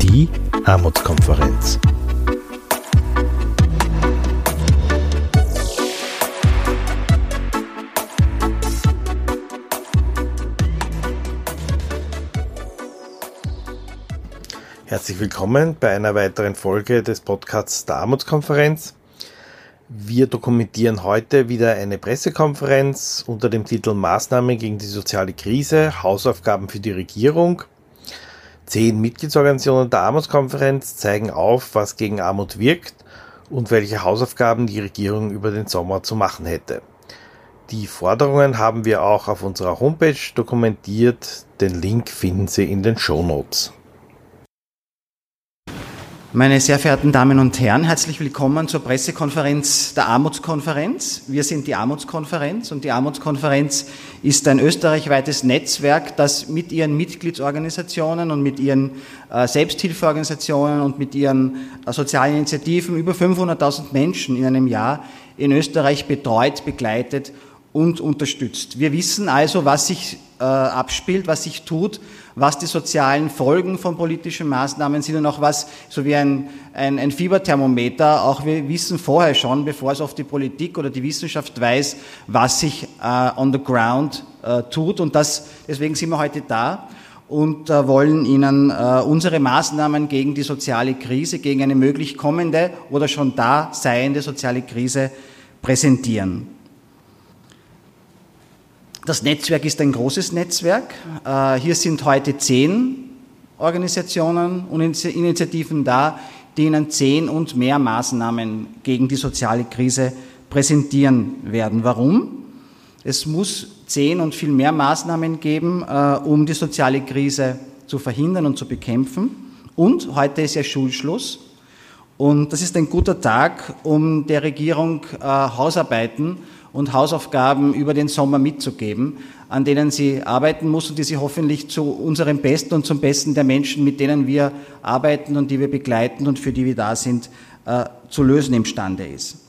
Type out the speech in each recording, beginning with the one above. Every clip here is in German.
Die Armutskonferenz. Herzlich willkommen bei einer weiteren Folge des Podcasts der Armutskonferenz. Wir dokumentieren heute wieder eine Pressekonferenz unter dem Titel Maßnahmen gegen die soziale Krise, Hausaufgaben für die Regierung. Zehn Mitgliedsorganisationen der Armutskonferenz zeigen auf, was gegen Armut wirkt und welche Hausaufgaben die Regierung über den Sommer zu machen hätte. Die Forderungen haben wir auch auf unserer Homepage dokumentiert. Den Link finden Sie in den Show Notes. Meine sehr verehrten Damen und Herren, herzlich willkommen zur Pressekonferenz der Armutskonferenz. Wir sind die Armutskonferenz und die Armutskonferenz ist ein österreichweites Netzwerk, das mit ihren Mitgliedsorganisationen und mit ihren äh, Selbsthilfeorganisationen und mit ihren äh, sozialen Initiativen über 500.000 Menschen in einem Jahr in Österreich betreut, begleitet und unterstützt. Wir wissen also, was sich äh, abspielt, was sich tut, was die sozialen Folgen von politischen Maßnahmen sind und auch was, so wie ein, ein, ein Fieberthermometer, auch wir wissen vorher schon, bevor es auf die Politik oder die Wissenschaft weiß, was sich äh, on the ground äh, tut. Und das, deswegen sind wir heute da und äh, wollen Ihnen äh, unsere Maßnahmen gegen die soziale Krise, gegen eine möglich kommende oder schon da seiende soziale Krise präsentieren. Das Netzwerk ist ein großes Netzwerk. Äh, hier sind heute zehn Organisationen und Initiativen da, die Ihnen zehn und mehr Maßnahmen gegen die soziale Krise präsentieren werden. Warum? Es muss zehn und viel mehr Maßnahmen geben, äh, um die soziale Krise zu verhindern und zu bekämpfen. Und heute ist ja Schulschluss. Und das ist ein guter Tag, um der Regierung äh, Hausarbeiten und Hausaufgaben über den Sommer mitzugeben, an denen sie arbeiten muss und die sie hoffentlich zu unserem Besten und zum Besten der Menschen, mit denen wir arbeiten und die wir begleiten und für die wir da sind, äh, zu lösen imstande ist.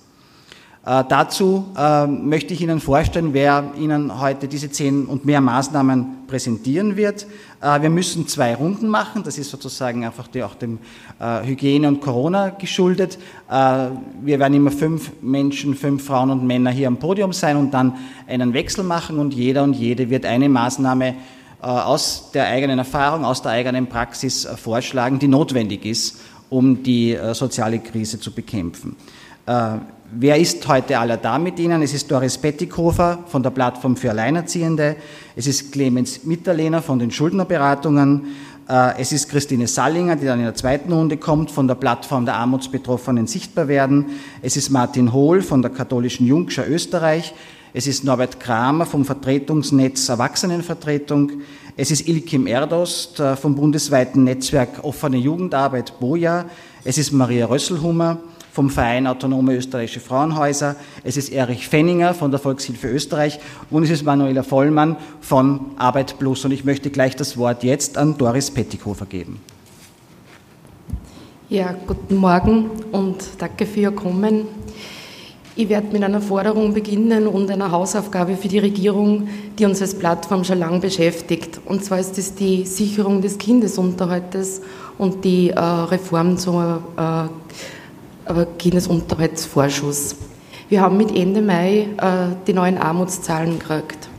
Äh, dazu äh, möchte ich Ihnen vorstellen, wer Ihnen heute diese zehn und mehr Maßnahmen präsentieren wird. Äh, wir müssen zwei Runden machen. Das ist sozusagen einfach die, auch dem äh, Hygiene und Corona geschuldet. Äh, wir werden immer fünf Menschen, fünf Frauen und Männer hier am Podium sein und dann einen Wechsel machen und jeder und jede wird eine Maßnahme äh, aus der eigenen Erfahrung, aus der eigenen Praxis vorschlagen, die notwendig ist, um die soziale Krise zu bekämpfen. Wer ist heute aller da mit Ihnen? Es ist Doris Pettighofer von der Plattform für Alleinerziehende. Es ist Clemens Mitterlehner von den Schuldnerberatungen. Äh, es ist Christine Sallinger, die dann in der zweiten Runde kommt, von der Plattform der Armutsbetroffenen sichtbar werden. Es ist Martin Hohl von der katholischen Jungschar Österreich. Es ist Norbert Kramer vom Vertretungsnetz Erwachsenenvertretung. Es ist Ilkim Erdost äh, vom bundesweiten Netzwerk Offene Jugendarbeit Boja. Es ist Maria Rösselhummer vom Verein Autonome Österreichische Frauenhäuser, es ist Erich Fenninger von der Volkshilfe Österreich und es ist Manuela Vollmann von Arbeit Plus. Und ich möchte gleich das Wort jetzt an Doris Pettighofer geben. Ja, guten Morgen und danke für Ihr Kommen. Ich werde mit einer Forderung beginnen und einer Hausaufgabe für die Regierung, die uns als Plattform schon lange beschäftigt. Und zwar ist es die Sicherung des Kindesunterhaltes und die äh, Reform zur äh, Kindesunterhaltsvorschuss. Wir haben mit Ende Mai äh, die neuen Armutszahlen gekriegt.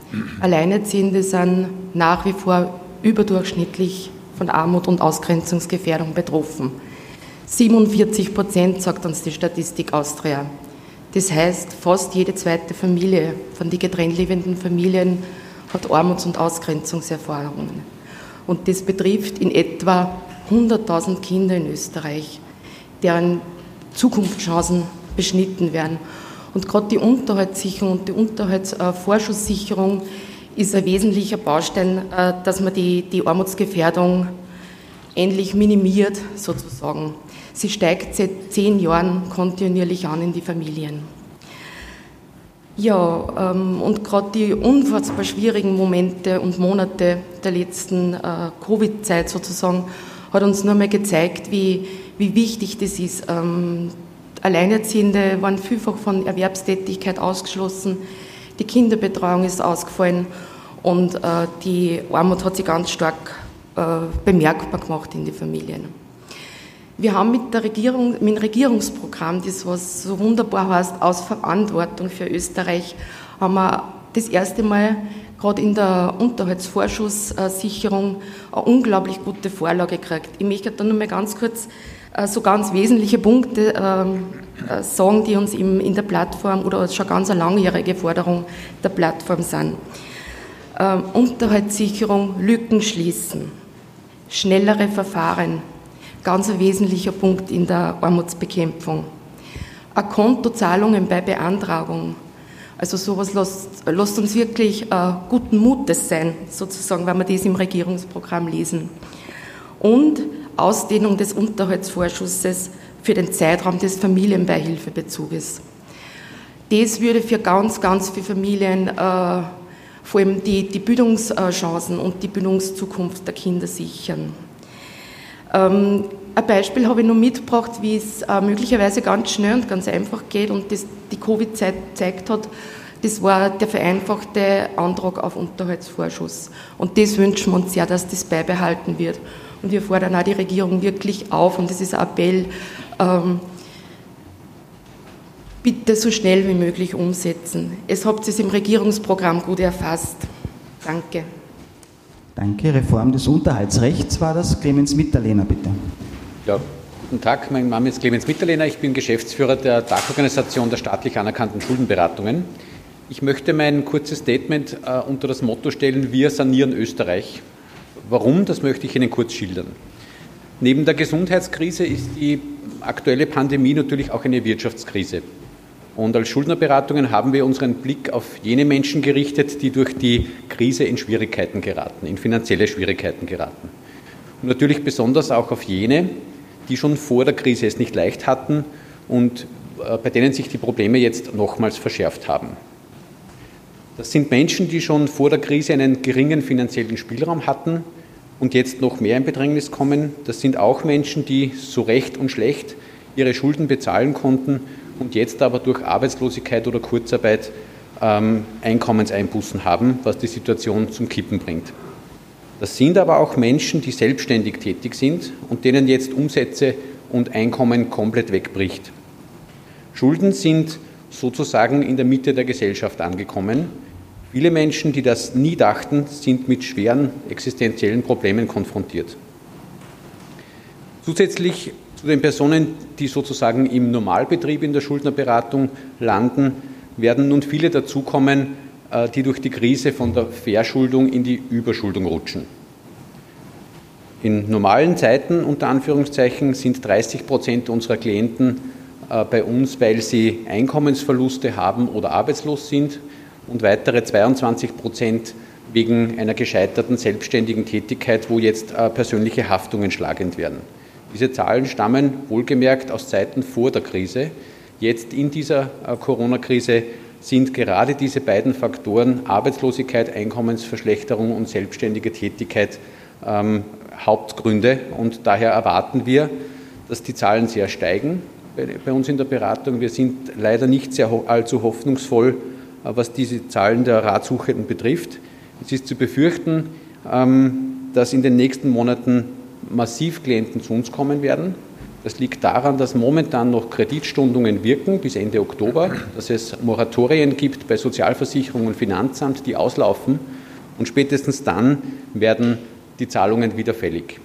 Alleinerziehende sind nach wie vor überdurchschnittlich von Armut und Ausgrenzungsgefährdung betroffen. 47 Prozent sagt uns die Statistik Austria. Das heißt, fast jede zweite Familie von den getrennt lebenden Familien hat Armuts- und Ausgrenzungserfahrungen. Und das betrifft in etwa 100.000 Kinder in Österreich, deren Zukunftschancen beschnitten werden. Und gerade die Unterhaltssicherung und die Unterhaltsvorschusssicherung ist ein wesentlicher Baustein, äh, dass man die, die Armutsgefährdung endlich minimiert, sozusagen. Sie steigt seit zehn Jahren kontinuierlich an in die Familien. Ja, ähm, und gerade die unfassbar schwierigen Momente und Monate der letzten äh, Covid-Zeit sozusagen hat uns nur mal gezeigt, wie, wie wichtig das ist. Ähm, Alleinerziehende waren vielfach von Erwerbstätigkeit ausgeschlossen. die Kinderbetreuung ist ausgefallen und äh, die Armut hat sich ganz stark äh, bemerkbar gemacht in den Familien. Wir haben mit der Regierung, mit dem Regierungsprogramm, das was so wunderbar heißt, aus Verantwortung für Österreich, haben wir das erste Mal gerade in der Unterhaltsvorschusssicherung eine unglaublich gute Vorlage gekriegt. Ich möchte da nur mal ganz kurz äh, so ganz wesentliche Punkte ähm, äh, sagen, die uns in der Plattform oder schon ganz eine langjährige Forderung der Plattform sind. Ähm, Unterhaltssicherung, Lücken schließen, schnellere Verfahren, ganz ein wesentlicher Punkt in der Armutsbekämpfung. Kontozahlungen bei Beantragung. Also sowas lässt uns wirklich äh, guten Mutes sein, sozusagen, wenn wir das im Regierungsprogramm lesen. Und Ausdehnung des Unterhaltsvorschusses für den Zeitraum des Familienbeihilfebezuges. Das würde für ganz, ganz viele Familien äh, vor allem die, die Bildungschancen und die Bildungszukunft der Kinder sichern. Ähm, ein Beispiel habe ich noch mitgebracht, wie es äh, möglicherweise ganz schnell und ganz einfach geht und das die Covid-Zeit gezeigt hat. Das war der vereinfachte Antrag auf Unterhaltsvorschuss. Und das wünschen wir uns sehr, dass das beibehalten wird. Und wir fordern auch die Regierung wirklich auf, und das ist ein Appell, ähm, bitte so schnell wie möglich umsetzen. Es habt es im Regierungsprogramm gut erfasst. Danke. Danke. Reform des Unterhaltsrechts war das. Clemens Mitterlehner, bitte. Ja, guten Tag. Mein Name ist Clemens Mitterlehner. Ich bin Geschäftsführer der Dachorganisation der staatlich anerkannten Schuldenberatungen. Ich möchte mein kurzes Statement äh, unter das Motto stellen, wir sanieren Österreich. Warum, das möchte ich Ihnen kurz schildern. Neben der Gesundheitskrise ist die aktuelle Pandemie natürlich auch eine Wirtschaftskrise. Und als Schuldnerberatungen haben wir unseren Blick auf jene Menschen gerichtet, die durch die Krise in Schwierigkeiten geraten, in finanzielle Schwierigkeiten geraten. Und natürlich besonders auch auf jene, die schon vor der Krise es nicht leicht hatten und äh, bei denen sich die Probleme jetzt nochmals verschärft haben. Das sind Menschen, die schon vor der Krise einen geringen finanziellen Spielraum hatten und jetzt noch mehr in Bedrängnis kommen. Das sind auch Menschen, die so recht und schlecht ihre Schulden bezahlen konnten und jetzt aber durch Arbeitslosigkeit oder Kurzarbeit ähm, Einkommenseinbußen haben, was die Situation zum Kippen bringt. Das sind aber auch Menschen, die selbstständig tätig sind und denen jetzt Umsätze und Einkommen komplett wegbricht. Schulden sind sozusagen in der Mitte der Gesellschaft angekommen. Viele Menschen, die das nie dachten, sind mit schweren existenziellen Problemen konfrontiert. Zusätzlich zu den Personen, die sozusagen im Normalbetrieb in der Schuldnerberatung landen, werden nun viele dazukommen, äh, die durch die Krise von der Verschuldung in die Überschuldung rutschen. In normalen Zeiten, unter Anführungszeichen, sind 30 Prozent unserer Klienten äh, bei uns, weil sie Einkommensverluste haben oder arbeitslos sind und weitere 22 Prozent wegen einer gescheiterten selbstständigen Tätigkeit, wo jetzt äh, persönliche Haftungen schlagend werden. Diese Zahlen stammen wohlgemerkt aus Zeiten vor der Krise. Jetzt in dieser äh, Corona-Krise sind gerade diese beiden Faktoren Arbeitslosigkeit, Einkommensverschlechterung und selbstständige Tätigkeit ähm, Hauptgründe. Und daher erwarten wir, dass die Zahlen sehr steigen bei, bei uns in der Beratung. Wir sind leider nicht sehr allzu hoffnungsvoll, was diese Zahlen der Ratsuchenden betrifft. Es ist zu befürchten, ähm, dass in den nächsten Monaten massiv Klienten zu uns kommen werden. Das liegt daran, dass momentan noch Kreditstundungen wirken bis Ende Oktober, dass es Moratorien gibt bei Sozialversicherung und Finanzamt, die auslaufen und spätestens dann werden die Zahlungen wieder fällig.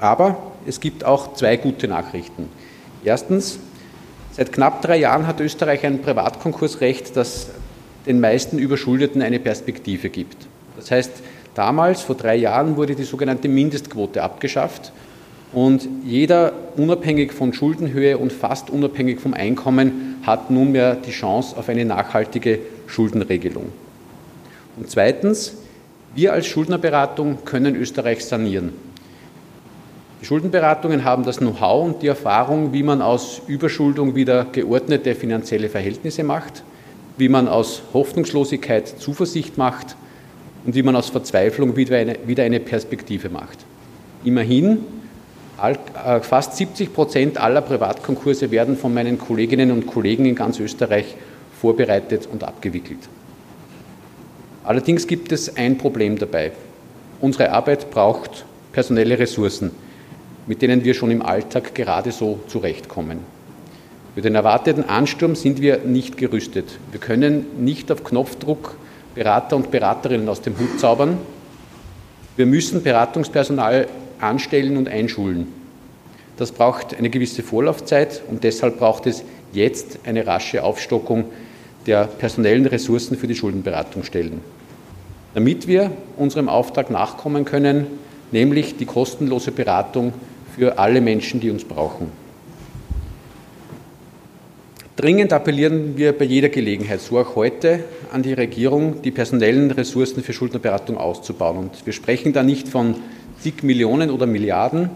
Aber es gibt auch zwei gute Nachrichten. Erstens, seit knapp drei Jahren hat Österreich ein Privatkonkursrecht, das den meisten Überschuldeten eine Perspektive gibt. Das heißt, Damals, vor drei Jahren, wurde die sogenannte Mindestquote abgeschafft und jeder, unabhängig von Schuldenhöhe und fast unabhängig vom Einkommen, hat nunmehr die Chance auf eine nachhaltige Schuldenregelung. Und zweitens, wir als Schuldnerberatung können Österreich sanieren. Die Schuldenberatungen haben das Know-how und die Erfahrung, wie man aus Überschuldung wieder geordnete finanzielle Verhältnisse macht, wie man aus Hoffnungslosigkeit Zuversicht macht und wie man aus Verzweiflung wieder eine, wieder eine Perspektive macht. Immerhin, äh, fast 70 Prozent aller Privatkonkurse werden von meinen Kolleginnen und Kollegen in ganz Österreich vorbereitet und abgewickelt. Allerdings gibt es ein Problem dabei. Unsere Arbeit braucht personelle Ressourcen, mit denen wir schon im Alltag gerade so zurechtkommen. Für den erwarteten Ansturm sind wir nicht gerüstet. Wir können nicht auf Knopfdruck Berater und Beraterinnen aus dem Hut zaubern. Wir müssen Beratungspersonal anstellen und einschulen. Das braucht eine gewisse Vorlaufzeit und deshalb braucht es jetzt eine rasche Aufstockung der personellen Ressourcen für die Schuldenberatungsstellen. Damit wir unserem Auftrag nachkommen können, nämlich die kostenlose Beratung für alle Menschen, die uns brauchen. Dringend appellieren wir bei jeder Gelegenheit, so auch heute, an die Regierung, die personellen Ressourcen für Schuldnerberatung auszubauen. Und wir sprechen da nicht von zig Millionen oder Milliarden.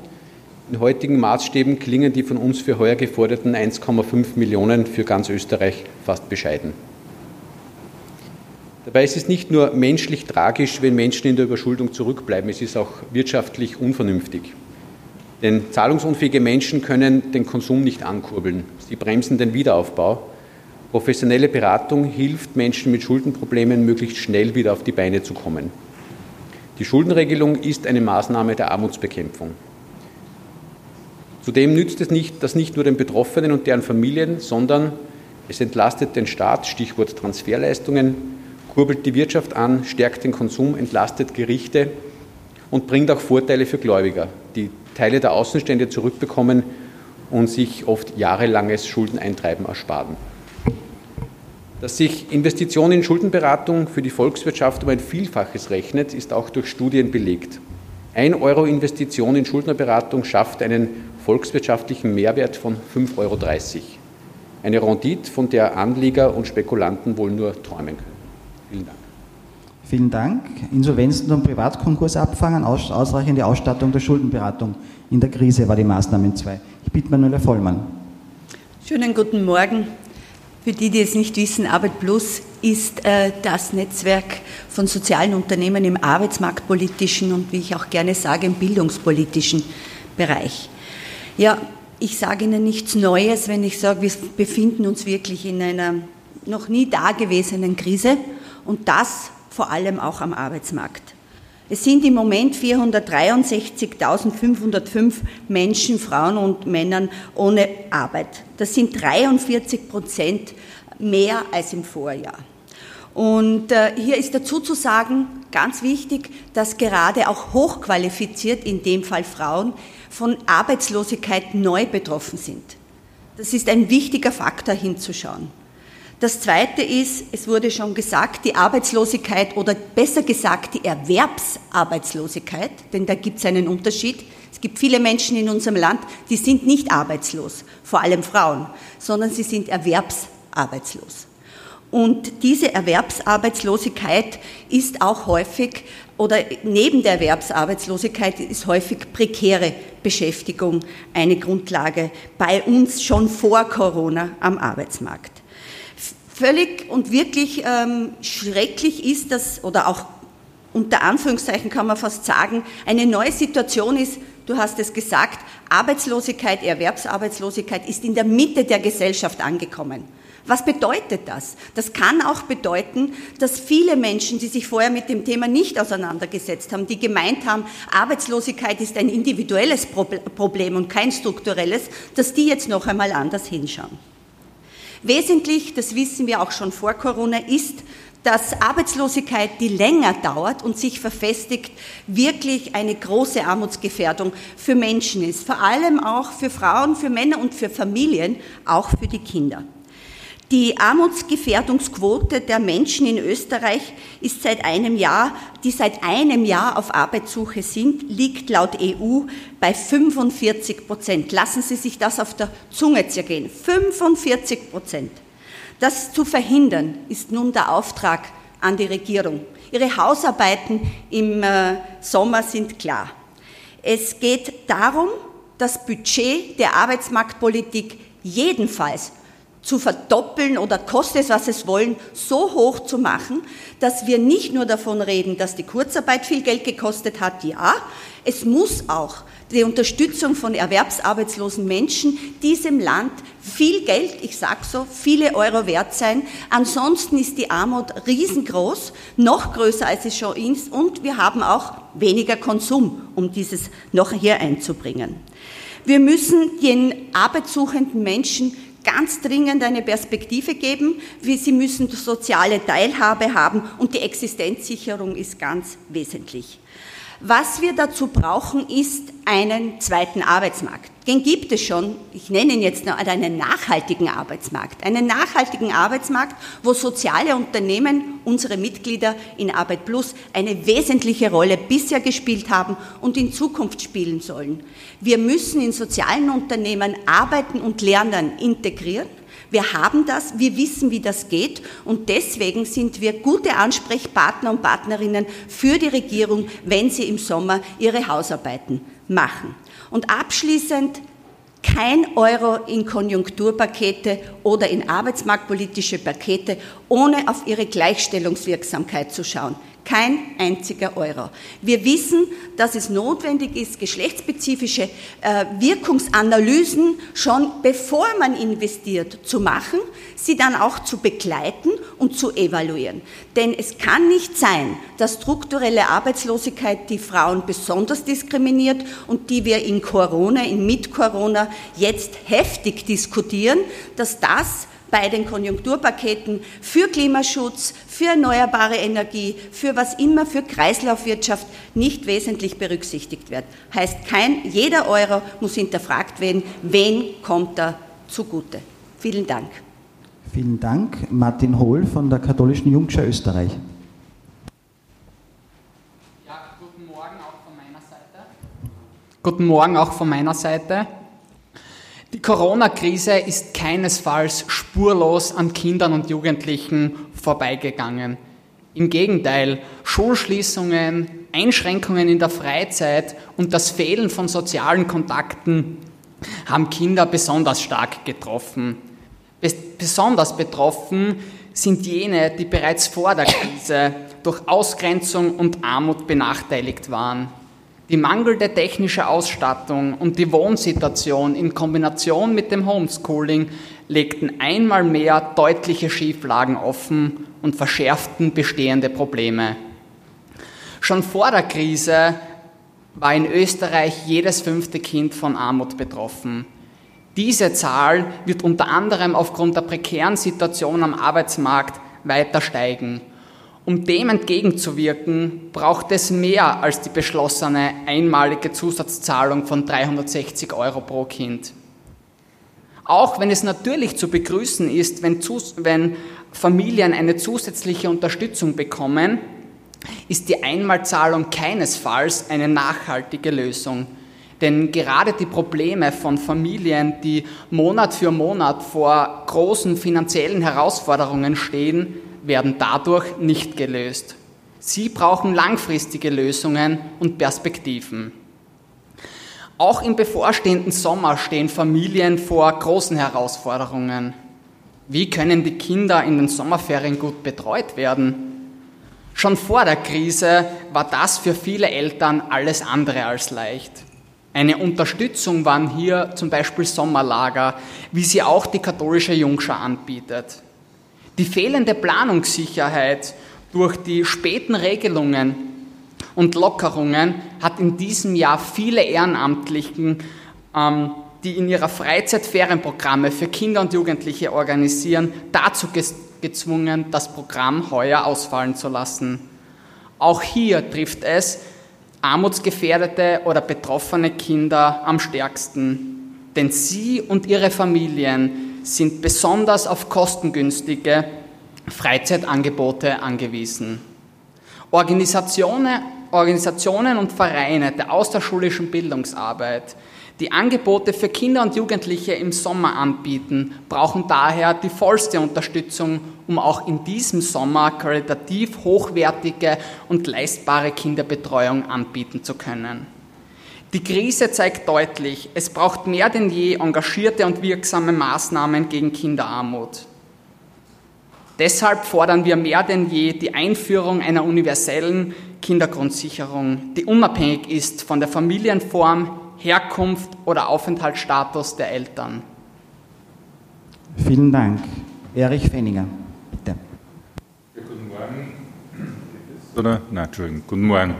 In heutigen Maßstäben klingen die von uns für heuer geforderten 1,5 Millionen für ganz Österreich fast bescheiden. Dabei ist es nicht nur menschlich tragisch, wenn Menschen in der Überschuldung zurückbleiben, es ist auch wirtschaftlich unvernünftig. Denn zahlungsunfähige Menschen können den Konsum nicht ankurbeln. Sie bremsen den Wiederaufbau. Professionelle Beratung hilft Menschen mit Schuldenproblemen möglichst schnell wieder auf die Beine zu kommen. Die Schuldenregelung ist eine Maßnahme der Armutsbekämpfung. Zudem nützt es nicht, das nicht nur den Betroffenen und deren Familien, sondern es entlastet den Staat, Stichwort Transferleistungen, kurbelt die Wirtschaft an, stärkt den Konsum, entlastet Gerichte und bringt auch Vorteile für Gläubiger, die Teile der Außenstände zurückbekommen und sich oft jahrelanges Schuldeneintreiben ersparen. Dass sich Investitionen in Schuldenberatung für die Volkswirtschaft um ein Vielfaches rechnet, ist auch durch Studien belegt. Ein Euro Investition in Schuldnerberatung schafft einen volkswirtschaftlichen Mehrwert von 5,30 Euro. Eine Rendite, von der Anleger und Spekulanten wohl nur träumen können. Vielen Dank. Vielen Dank. Insolvenzen und Privatkonkurs abfangen, aus, ausreichende Ausstattung der Schuldenberatung in der Krise war die Maßnahme 2. Ich bitte Manuela Vollmann. Schönen guten Morgen. Für die, die es nicht wissen, Arbeit Plus ist äh, das Netzwerk von sozialen Unternehmen im arbeitsmarktpolitischen und, wie ich auch gerne sage, im bildungspolitischen Bereich. Ja, ich sage Ihnen nichts Neues, wenn ich sage, wir befinden uns wirklich in einer noch nie dagewesenen Krise und das vor allem auch am Arbeitsmarkt. Es sind im Moment 463.505 Menschen, Frauen und Männern ohne Arbeit. Das sind 43 Prozent mehr als im Vorjahr. Und äh, hier ist dazu zu sagen, ganz wichtig, dass gerade auch hochqualifiziert, in dem Fall Frauen, von Arbeitslosigkeit neu betroffen sind. Das ist ein wichtiger Faktor hinzuschauen. Das Zweite ist, es wurde schon gesagt, die Arbeitslosigkeit oder besser gesagt die Erwerbsarbeitslosigkeit, denn da gibt es einen Unterschied. Es gibt viele Menschen in unserem Land, die sind nicht arbeitslos, vor allem Frauen, sondern sie sind erwerbsarbeitslos. Und diese Erwerbsarbeitslosigkeit ist auch häufig, oder neben der Erwerbsarbeitslosigkeit ist häufig prekäre Beschäftigung eine Grundlage bei uns schon vor Corona am Arbeitsmarkt. Völlig und wirklich ähm, schrecklich ist das, oder auch unter Anführungszeichen kann man fast sagen, eine neue Situation ist, du hast es gesagt, Arbeitslosigkeit, Erwerbsarbeitslosigkeit ist in der Mitte der Gesellschaft angekommen. Was bedeutet das? Das kann auch bedeuten, dass viele Menschen, die sich vorher mit dem Thema nicht auseinandergesetzt haben, die gemeint haben, Arbeitslosigkeit ist ein individuelles Problem und kein strukturelles, dass die jetzt noch einmal anders hinschauen. Wesentlich, das wissen wir auch schon vor Corona, ist, dass Arbeitslosigkeit, die länger dauert und sich verfestigt, wirklich eine große Armutsgefährdung für Menschen ist. Vor allem auch für Frauen, für Männer und für Familien, auch für die Kinder. Die Armutsgefährdungsquote der Menschen in Österreich ist seit einem Jahr, die seit einem Jahr auf Arbeitssuche sind, liegt laut EU bei 45 Prozent. Lassen Sie sich das auf der Zunge zergehen. 45 Prozent. Das zu verhindern ist nun der Auftrag an die Regierung. Ihre Hausarbeiten im äh, Sommer sind klar. Es geht darum, das Budget der Arbeitsmarktpolitik jedenfalls zu verdoppeln oder koste es, was es wollen, so hoch zu machen, dass wir nicht nur davon reden, dass die Kurzarbeit viel Geld gekostet hat, ja, es muss auch die Unterstützung von erwerbsarbeitslosen Menschen diesem Land viel Geld, ich sage so, viele Euro wert sein. Ansonsten ist die Armut riesengroß, noch größer als es schon ist und wir haben auch weniger Konsum, um dieses noch hier einzubringen. Wir müssen den arbeitssuchenden Menschen ganz dringend eine Perspektive geben. Sie müssen soziale Teilhabe haben und die Existenzsicherung ist ganz wesentlich. Was wir dazu brauchen, ist einen zweiten Arbeitsmarkt. Den gibt es schon. Ich nenne ihn jetzt noch einen nachhaltigen Arbeitsmarkt. Einen nachhaltigen Arbeitsmarkt, wo soziale Unternehmen, unsere Mitglieder in Arbeit Plus, eine wesentliche Rolle bisher gespielt haben und in Zukunft spielen sollen. Wir müssen in sozialen Unternehmen Arbeiten und Lernen integrieren wir haben das, wir wissen, wie das geht und deswegen sind wir gute Ansprechpartner und Partnerinnen für die Regierung, wenn sie im Sommer ihre Hausarbeiten machen. Und abschließend kein Euro in Konjunkturpakete oder in arbeitsmarktpolitische Pakete, ohne auf ihre Gleichstellungswirksamkeit zu schauen. Kein einziger Euro. Wir wissen, dass es notwendig ist, geschlechtsspezifische äh, Wirkungsanalysen schon bevor man investiert zu machen, sie dann auch zu begleiten und zu evaluieren. Denn es kann nicht sein, dass strukturelle Arbeitslosigkeit die Frauen besonders diskriminiert und die wir in Corona, in Mit-Corona jetzt heftig diskutieren, dass das bei den Konjunkturpaketen für Klimaschutz, für erneuerbare Energie, für was immer, für Kreislaufwirtschaft nicht wesentlich berücksichtigt wird. Heißt, kein, jeder Euro muss hinterfragt werden, wen kommt er zugute. Vielen Dank. Vielen Dank. Martin Hohl von der Katholischen Jungschar Österreich. Ja, guten Morgen auch von meiner Seite. Guten Morgen auch von meiner Seite. Die Corona-Krise ist keinesfalls spurlos an Kindern und Jugendlichen vorbeigegangen. Im Gegenteil, Schulschließungen, Einschränkungen in der Freizeit und das Fehlen von sozialen Kontakten haben Kinder besonders stark getroffen. Besonders betroffen sind jene, die bereits vor der Krise durch Ausgrenzung und Armut benachteiligt waren. Die mangelnde technische Ausstattung und die Wohnsituation in Kombination mit dem Homeschooling legten einmal mehr deutliche Schieflagen offen und verschärften bestehende Probleme. Schon vor der Krise war in Österreich jedes fünfte Kind von Armut betroffen. Diese Zahl wird unter anderem aufgrund der prekären Situation am Arbeitsmarkt weiter steigen. Um dem entgegenzuwirken, braucht es mehr als die beschlossene einmalige Zusatzzahlung von 360 Euro pro Kind. Auch wenn es natürlich zu begrüßen ist, wenn, wenn Familien eine zusätzliche Unterstützung bekommen, ist die Einmalzahlung keinesfalls eine nachhaltige Lösung. Denn gerade die Probleme von Familien, die Monat für Monat vor großen finanziellen Herausforderungen stehen, werden dadurch nicht gelöst. Sie brauchen langfristige Lösungen und Perspektiven. Auch im bevorstehenden Sommer stehen Familien vor großen Herausforderungen. Wie können die Kinder in den Sommerferien gut betreut werden? Schon vor der Krise war das für viele Eltern alles andere als leicht. Eine Unterstützung waren hier zum Beispiel Sommerlager, wie sie auch die katholische Jungschar anbietet. Die fehlende Planungssicherheit durch die späten Regelungen und Lockerungen hat in diesem Jahr viele Ehrenamtlichen, ähm, die in ihrer Freizeit Ferienprogramme für Kinder und Jugendliche organisieren, dazu gezwungen, das Programm heuer ausfallen zu lassen. Auch hier trifft es armutsgefährdete oder betroffene Kinder am stärksten, denn sie und ihre Familien sind besonders auf kostengünstige Freizeitangebote angewiesen. Organisationen, Organisationen und Vereine der außerschulischen Bildungsarbeit, die Angebote für Kinder und Jugendliche im Sommer anbieten, brauchen daher die vollste Unterstützung, um auch in diesem Sommer qualitativ hochwertige und leistbare Kinderbetreuung anbieten zu können. Die Krise zeigt deutlich, es braucht mehr denn je engagierte und wirksame Maßnahmen gegen Kinderarmut. Deshalb fordern wir mehr denn je die Einführung einer universellen Kindergrundsicherung, die unabhängig ist von der Familienform, Herkunft oder Aufenthaltsstatus der Eltern. Vielen Dank. Erich Fenninger, bitte. Ja, guten Morgen. Oder? Nein, Entschuldigung. Guten Morgen.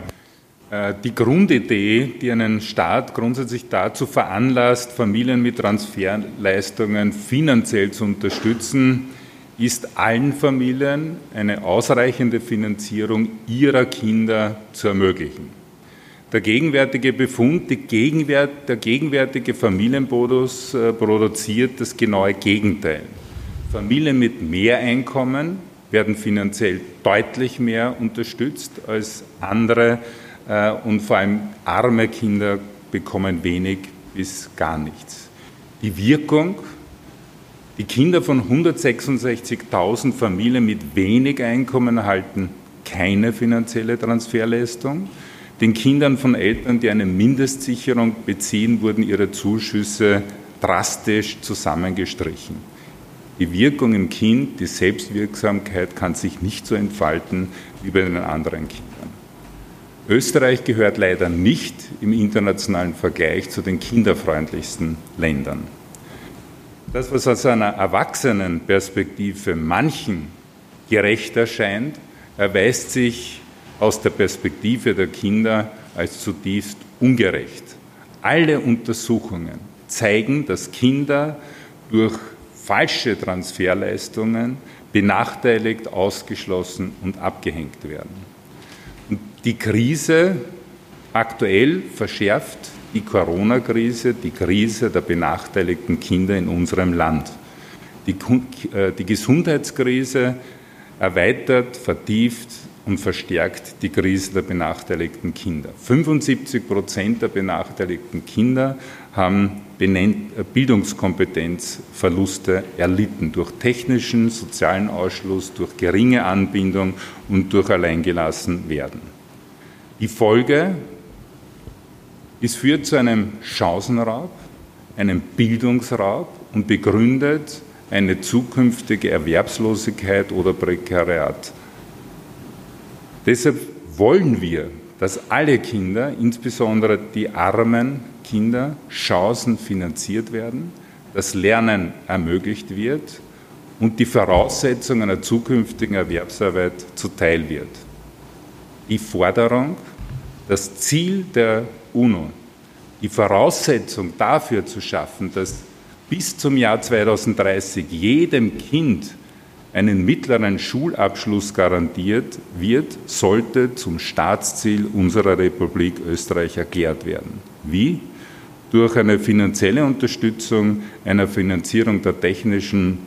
Äh, die Grundidee, die einen Staat grundsätzlich dazu veranlasst, Familien mit Transferleistungen finanziell zu unterstützen, ist allen Familien eine ausreichende Finanzierung ihrer Kinder zu ermöglichen. Der gegenwärtige Befund, Gegenwert, der gegenwärtige Familienbonus äh, produziert das genaue Gegenteil. Familien mit mehr Einkommen werden finanziell deutlich mehr unterstützt als andere äh, und vor allem arme Kinder bekommen wenig bis gar nichts. Die Wirkung, die Kinder von 166.000 Familien mit wenig Einkommen erhalten keine finanzielle Transferleistung. Den Kindern von Eltern, die eine Mindestsicherung beziehen, wurden ihre Zuschüsse drastisch zusammengestrichen. Die Wirkung im Kind, die Selbstwirksamkeit kann sich nicht so entfalten wie bei den anderen Kindern. Österreich gehört leider nicht im internationalen Vergleich zu den kinderfreundlichsten Ländern. Das, was aus einer Erwachsenenperspektive manchen gerecht erscheint, erweist sich aus der Perspektive der Kinder als zutiefst ungerecht. Alle Untersuchungen zeigen, dass Kinder durch falsche Transferleistungen benachteiligt, ausgeschlossen und abgehängt werden. Die Krise aktuell verschärft die Corona-Krise, die Krise der benachteiligten Kinder in unserem Land. Die, äh, die Gesundheitskrise erweitert, vertieft und verstärkt die Krise der benachteiligten Kinder. 75 Prozent der benachteiligten Kinder haben Bildungskompetenzverluste erlitten durch technischen, sozialen Ausschluss, durch geringe Anbindung und durch Alleingelassenwerden. Die Folge, es führt zu einem Chancenraub, einem Bildungsraub und begründet eine zukünftige Erwerbslosigkeit oder Prekariat. Deshalb wollen wir, dass alle Kinder, insbesondere die armen Kinder, Chancen finanziert werden, dass Lernen ermöglicht wird und die Voraussetzung einer zukünftigen Erwerbsarbeit zuteil wird. Die Forderung, das Ziel der UNO, die Voraussetzung dafür zu schaffen, dass bis zum Jahr 2030 jedem Kind einen mittleren Schulabschluss garantiert wird, sollte zum Staatsziel unserer Republik Österreich erklärt werden. Wie? Durch eine finanzielle Unterstützung einer Finanzierung der technischen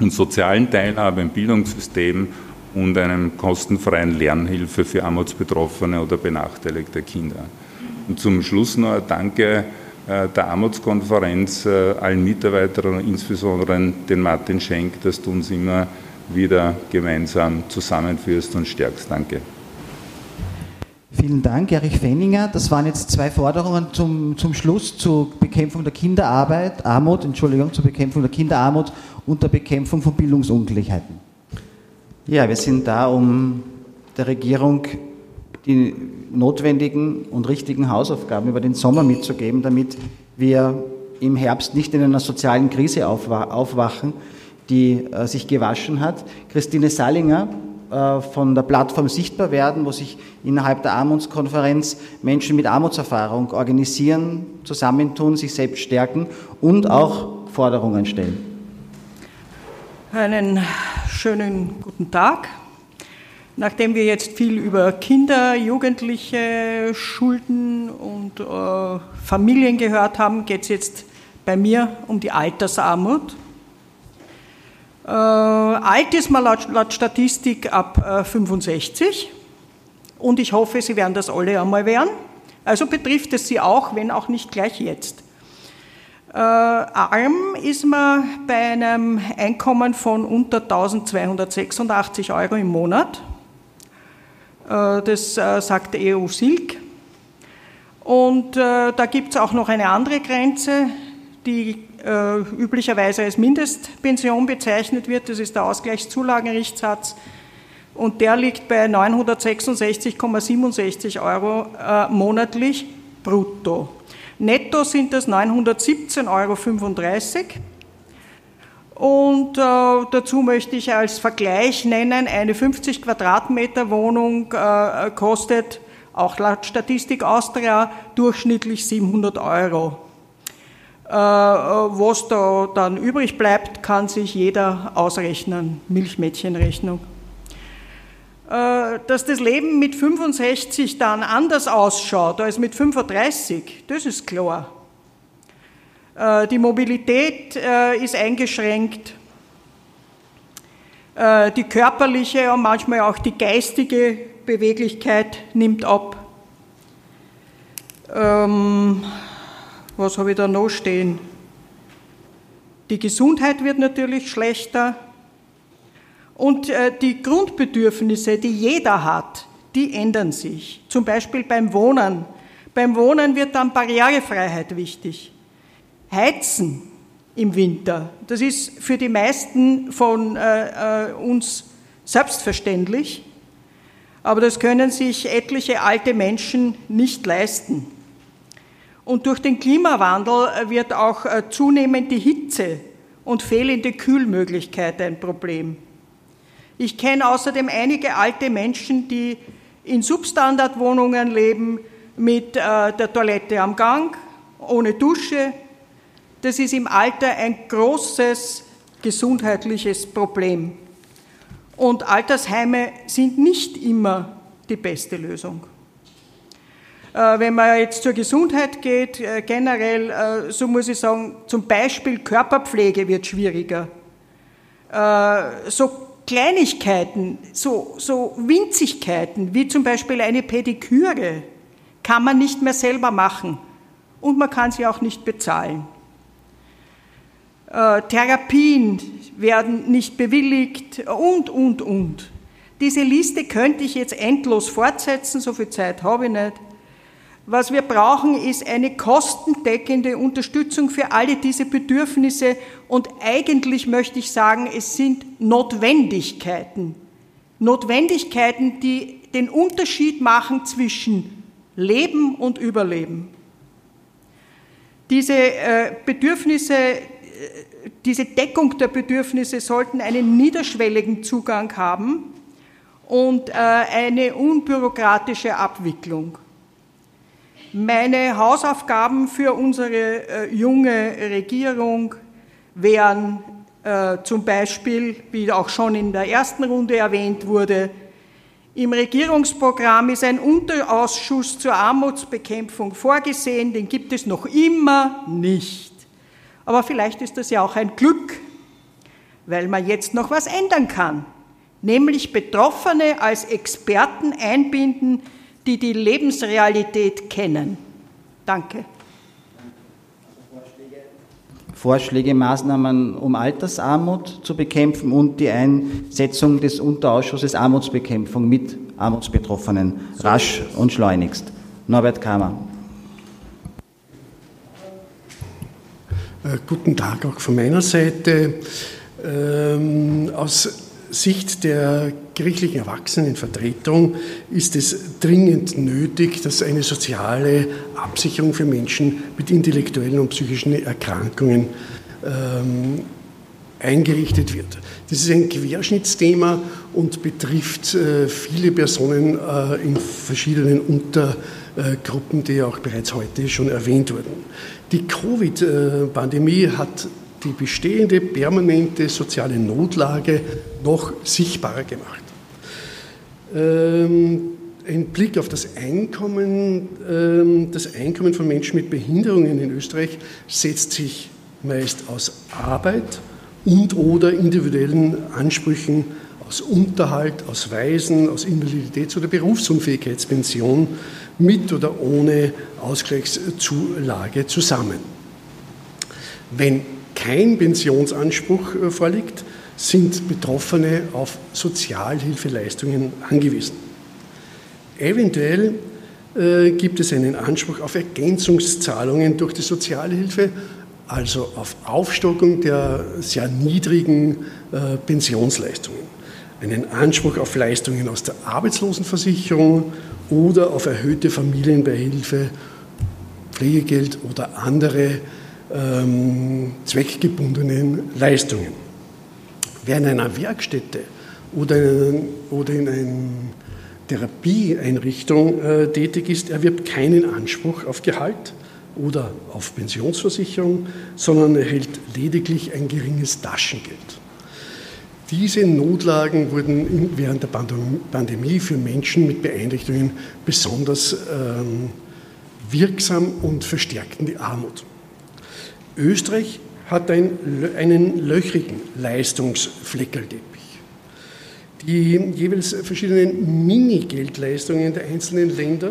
und sozialen Teilhabe im Bildungssystem und einem kostenfreien Lernhilfe für armutsbetroffene oder benachteiligte Kinder. Und zum Schluss noch ein Danke äh, der Armutskonferenz, äh, allen Mitarbeitern und insbesondere den Martin Schenk, dass du uns immer wieder gemeinsam zusammenführst und stärkst. Danke. Vielen Dank, Erich Fenninger. Das waren jetzt zwei Forderungen zum, zum Schluss zur Bekämpfung der Kinderarbeit, Armut, Entschuldigung, zur Bekämpfung der Kinderarmut und der Bekämpfung von Bildungsungleichheiten. Ja, wir sind da, um der Regierung die notwendigen und richtigen Hausaufgaben über den Sommer mitzugeben, damit wir im Herbst nicht in einer sozialen Krise aufwachen, die äh, sich gewaschen hat. Christine Salinger äh, von der Plattform Sichtbar werden, wo sich innerhalb der Armutskonferenz Menschen mit Armutserfahrung organisieren, zusammentun, sich selbst stärken und auch Forderungen stellen. Einen schönen guten Tag. Nachdem wir jetzt viel über Kinder, Jugendliche, Schulden und äh, Familien gehört haben, geht es jetzt bei mir um die Altersarmut. Äh, alt ist man laut, laut Statistik ab äh, 65 und ich hoffe, Sie werden das alle einmal werden. Also betrifft es Sie auch, wenn auch nicht gleich jetzt. Äh, arm ist man bei einem Einkommen von unter 1286 Euro im Monat. Äh, das äh, sagt der EU Silk. Und äh, da gibt es auch noch eine andere Grenze, die äh, üblicherweise als Mindestpension bezeichnet wird. Das ist der Ausgleichszulagenrichtsatz. Und der liegt bei 966,67 Euro äh, monatlich brutto. Netto sind das 917,35 Euro. Und äh, dazu möchte ich als Vergleich nennen, eine 50 Quadratmeter Wohnung äh, kostet auch laut Statistik Austria durchschnittlich 700 Euro. Äh, was da dann übrig bleibt, kann sich jeder ausrechnen, Milchmädchenrechnung. Äh, dass das Leben mit 65 dann anders ausschaut als mit 35, das ist klar. Äh, die Mobilität äh, ist eingeschränkt. Die körperliche und manchmal auch die geistige Beweglichkeit nimmt ab. Ähm, was habe ich da noch stehen? Die Gesundheit wird natürlich schlechter. Und die Grundbedürfnisse, die jeder hat, die ändern sich. Zum Beispiel beim Wohnen. Beim Wohnen wird dann Barrierefreiheit wichtig. Heizen im Winter. Das ist für die meisten von äh, äh, uns selbstverständlich, aber das können sich etliche alte Menschen nicht leisten. Und durch den Klimawandel wird auch äh, zunehmende Hitze und fehlende Kühlmöglichkeit ein Problem. Ich kenne außerdem einige alte Menschen, die in Substandardwohnungen leben, mit äh, der Toilette am Gang, ohne Dusche, das ist im Alter ein großes gesundheitliches Problem. Und Altersheime sind nicht immer die beste Lösung. Äh, wenn man jetzt zur Gesundheit geht, äh, generell, so muss ich sagen, zum Beispiel Körperpflege wird schwieriger. So Kleinigkeiten, so, so Winzigkeiten, wie zum Beispiel eine Pediküre, kann man nicht mehr selber machen und man kann sie auch nicht bezahlen. Äh, Therapien werden nicht bewilligt und, und, und. Diese Liste könnte ich jetzt endlos fortsetzen, so viel Zeit habe ich nicht. Was wir brauchen, ist eine kostendeckende Unterstützung für alle diese Bedürfnisse und eigentlich möchte ich sagen, es sind Notwendigkeiten. Notwendigkeiten, die den Unterschied machen zwischen Leben und Überleben. Diese äh, Bedürfnisse diese Deckung der Bedürfnisse sollten einen niederschwelligen Zugang haben und äh, eine unbürokratische Abwicklung. Meine Hausaufgaben für unsere äh, junge Regierung wären äh, zum Beispiel, wie auch schon in der ersten Runde erwähnt wurde, im Regierungsprogramm ist ein Unterausschuss zur Armutsbekämpfung vorgesehen, den gibt es noch immer nicht. Aber vielleicht ist das ja auch ein Glück, weil man jetzt noch was ändern kann, nämlich Betroffene als Experten einbinden, die die Lebensrealität kennen. Danke. Vorschläge, Maßnahmen, um Altersarmut zu bekämpfen und die Einsetzung des Unterausschusses Armutsbekämpfung mit Armutsbetroffenen rasch und schleunigst. Norbert Kramer. Äh, guten Tag auch von meiner Seite. Ähm, aus Sicht der gerichtlichen Erwachsenenvertretung ist es dringend nötig, dass eine soziale Absicherung für Menschen mit intellektuellen und psychischen Erkrankungen ähm, eingerichtet wird. Das ist ein Querschnittsthema und betrifft äh, viele Personen äh, in verschiedenen Untergruppen, die auch bereits heute schon erwähnt wurden. Die Covid-Pandemie hat die bestehende permanente soziale Notlage noch sichtbarer gemacht. Ähm, ein Blick auf das Einkommen, ähm, das Einkommen von Menschen mit Behinderungen in Österreich setzt sich meist aus Arbeit und oder individuellen Ansprüchen aus Unterhalt, aus Weisen, aus Invaliditäts- oder Berufsunfähigkeitspension mit oder ohne Ausgleichszulage zusammen. Wenn kein Pensionsanspruch äh, vorliegt, sind Betroffene auf Sozialhilfeleistungen angewiesen. Eventuell äh, gibt es einen Anspruch auf Ergänzungszahlungen durch die Sozialhilfe, also auf Aufstockung der sehr niedrigen äh, Pensionsleistungen, einen Anspruch auf Leistungen aus der Arbeitslosenversicherung oder auf erhöhte Familienbeihilfe, Pflegegeld oder andere ähm, zweckgebundenen Leistungen. Wer in einer Werkstätte oder in, oder in einer Therapieeinrichtung äh, tätig ist, erwirbt keinen Anspruch auf Gehalt oder auf Pensionsversicherung, sondern erhält lediglich ein geringes Taschengeld. Diese Notlagen wurden während der Pandemie für Menschen mit Beeinträchtigungen besonders ähm, wirksam und verstärkten die Armut. Österreich hat ein, einen löchrigen Leistungsfleckerlteppich. Die jeweils verschiedenen Mini-Geldleistungen der einzelnen Länder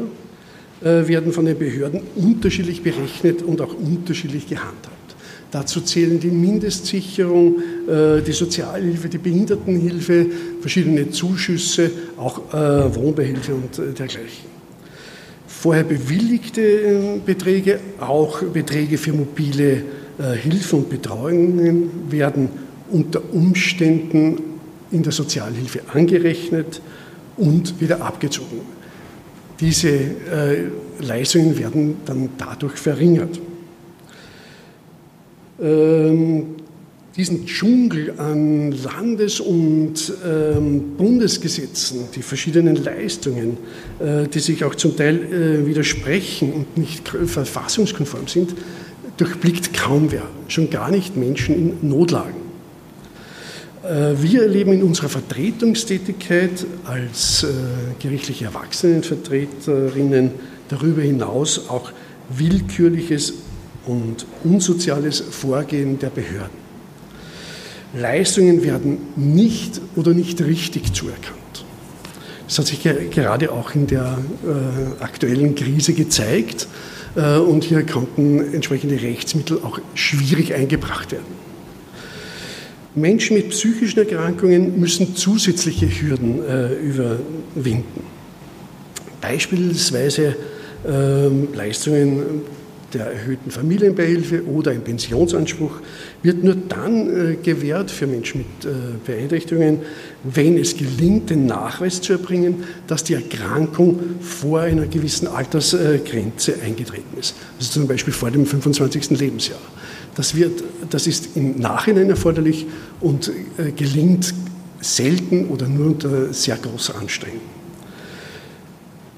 äh, werden von den Behörden unterschiedlich berechnet und auch unterschiedlich gehandhabt. Dazu zählen die Mindestsicherung, äh, die Sozialhilfe, die Behindertenhilfe, verschiedene Zuschüsse, auch äh, Wohnbeihilfe und dergleichen. Vorher bewilligte Beträge, auch Beträge für mobile Hilfe und Betreuungen werden unter Umständen in der Sozialhilfe angerechnet und wieder abgezogen. Diese äh, Leistungen werden dann dadurch verringert. Ähm, diesen Dschungel an Landes- und ähm, Bundesgesetzen, die verschiedenen Leistungen, äh, die sich auch zum Teil äh, widersprechen und nicht verfassungskonform sind, durchblickt kaum wer, schon gar nicht Menschen in Notlagen. Äh, wir erleben in unserer Vertretungstätigkeit als äh, gerichtliche Erwachsenenvertreterinnen darüber hinaus auch willkürliches und unsoziales Vorgehen der Behörden. Leistungen werden nicht oder nicht richtig zuerkannt. Das hat sich gerade auch in der äh, aktuellen Krise gezeigt und hier konnten entsprechende Rechtsmittel auch schwierig eingebracht werden. Menschen mit psychischen Erkrankungen müssen zusätzliche Hürden äh, überwinden. Beispielsweise äh, Leistungen der erhöhten Familienbeihilfe oder ein Pensionsanspruch wird nur dann äh, gewährt für Menschen mit äh, Beeinträchtigungen, wenn es gelingt, den Nachweis zu erbringen, dass die Erkrankung vor einer gewissen Altersgrenze eingetreten ist. Also zum Beispiel vor dem 25. Lebensjahr. Das, wird, das ist im Nachhinein erforderlich und äh, gelingt selten oder nur unter sehr großer Anstrengung.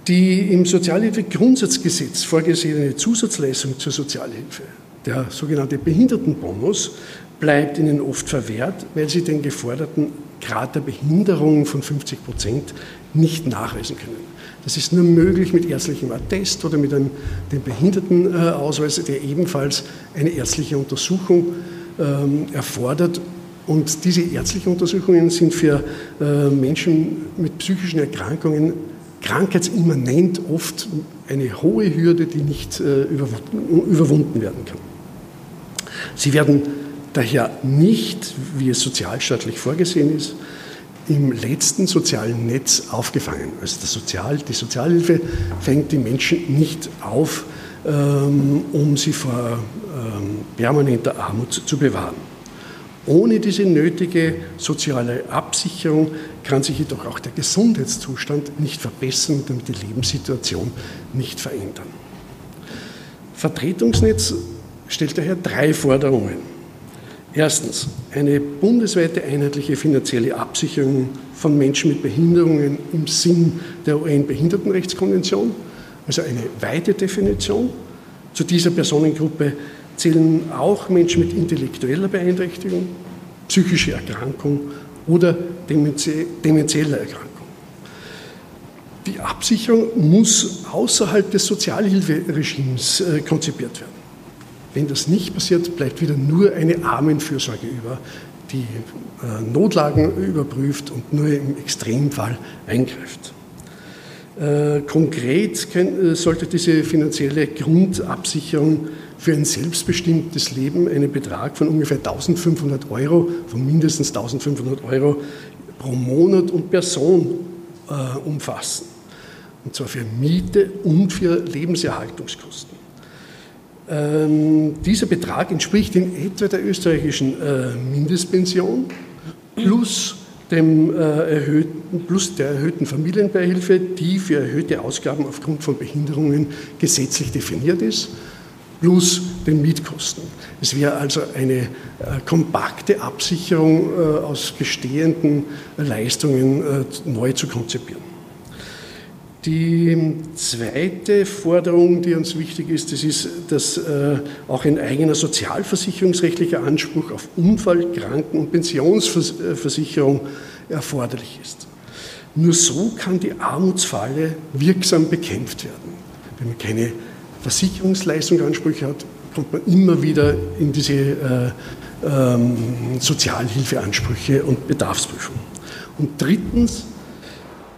Die im Sozialhilfegrundsatzgesetz vorgesehene Zusatzleistung zur Sozialhilfe, der sogenannte Behindertenbonus, bleibt ihnen oft verwehrt, weil sie den geforderten Grad der Behinderung von 50 Prozent nicht nachweisen können. Das ist nur möglich mit ärztlichem Attest oder mit einem, dem Behindertenausweis, der ebenfalls eine ärztliche Untersuchung ähm, erfordert. Und diese ärztlichen Untersuchungen sind für äh, Menschen mit psychischen Erkrankungen krankheitsimmanent oft eine hohe Hürde, die nicht äh, überwunden werden kann. Sie werden daher nicht, wie es sozialstaatlich vorgesehen ist, im letzten sozialen Netz aufgefangen. Also das Sozial, die Sozialhilfe fängt die Menschen nicht auf, ähm, um sie vor ähm, permanenter Armut zu bewahren. Ohne diese nötige soziale Absicherung kann sich jedoch auch der Gesundheitszustand nicht verbessern und damit die Lebenssituation nicht verändern. Vertretungsnetz stellt daher drei Forderungen. Erstens, eine bundesweite einheitliche finanzielle Absicherung von Menschen mit Behinderungen im Sinn der UN-Behindertenrechtskonvention, also eine weite Definition. Zu dieser Personengruppe zählen auch Menschen mit intellektueller Beeinträchtigung, psychischer Erkrankung oder demenzieller Erkrankung. Die Absicherung muss außerhalb des Sozialhilferegimes äh, konzipiert werden. Wenn das nicht passiert, bleibt wieder nur eine Armenfürsorge über, die äh, Notlagen überprüft und nur im Extremfall eingreift. Äh, konkret sollte diese finanzielle Grundabsicherung für ein selbstbestimmtes Leben einen Betrag von ungefähr 1500 Euro, von mindestens 1500 Euro pro Monat und Person umfassen. und zwar für Miete und für Lebenserhaltungskosten. Ähm, dieser Betrag entspricht in etwa der österreichischen äh, Mindestpension plus, dem, äh, erhöhten, plus der erhöhten Familienbeihilfe, die für erhöhte Ausgaben aufgrund von Behinderungen gesetzlich definiert ist, plus den Mietkosten. Es wäre also eine äh, kompakte Absicherung äh, aus bestehenden Leistungen äh, neu zu konzipieren. Die zweite Forderung, die uns wichtig ist, das ist, dass auch ein eigener sozialversicherungsrechtlicher Anspruch auf Unfall-, Kranken- und Pensionsversicherung erforderlich ist. Nur so kann die Armutsfalle wirksam bekämpft werden. Wenn man keine Versicherungsleistungsansprüche hat, kommt man immer wieder in diese äh, ähm, Sozialhilfeansprüche und Bedarfsprüfung. Und drittens,